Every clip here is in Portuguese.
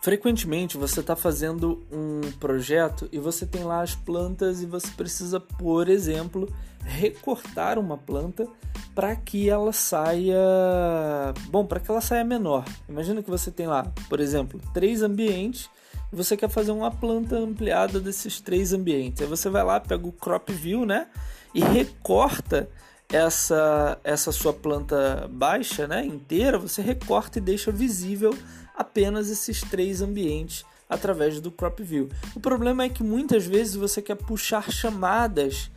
Frequentemente você está fazendo um projeto e você tem lá as plantas e você precisa, por exemplo, recortar uma planta para que ela saia, bom, para que ela saia menor. Imagina que você tem lá, por exemplo, três ambientes e você quer fazer uma planta ampliada desses três ambientes. Aí você vai lá, pega o crop view, né, e recorta essa essa sua planta baixa, né, inteira, você recorta e deixa visível apenas esses três ambientes através do crop view. O problema é que muitas vezes você quer puxar chamadas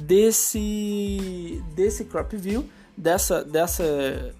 desse desse crop view, dessa dessa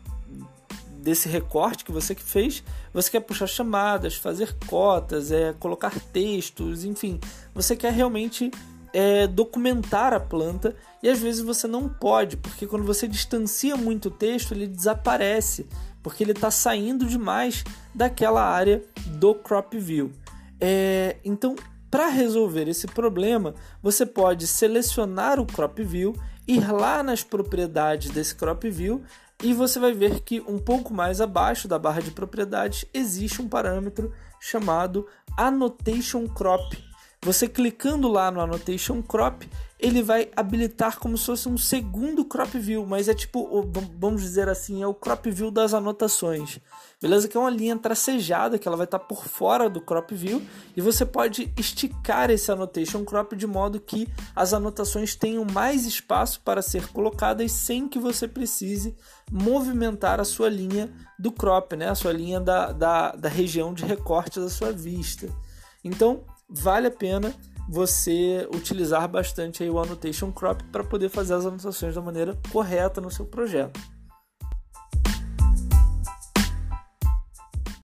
desse recorte que você fez, você quer puxar chamadas, fazer cotas, é, colocar textos, enfim, você quer realmente é, documentar a planta e às vezes você não pode, porque quando você distancia muito o texto, ele desaparece, porque ele está saindo demais daquela área do crop view. É, então, para resolver esse problema, você pode selecionar o crop view, ir lá nas propriedades desse crop view e você vai ver que um pouco mais abaixo da barra de propriedades existe um parâmetro chamado annotation crop você clicando lá no Annotation Crop, ele vai habilitar como se fosse um segundo crop view, mas é tipo, vamos dizer assim, é o crop view das anotações. Beleza? Que é uma linha tracejada que ela vai estar por fora do crop view e você pode esticar esse annotation crop de modo que as anotações tenham mais espaço para ser colocadas sem que você precise movimentar a sua linha do crop, né? A sua linha da, da, da região de recorte da sua vista. Então, vale a pena você utilizar bastante aí o annotation crop para poder fazer as anotações da maneira correta no seu projeto.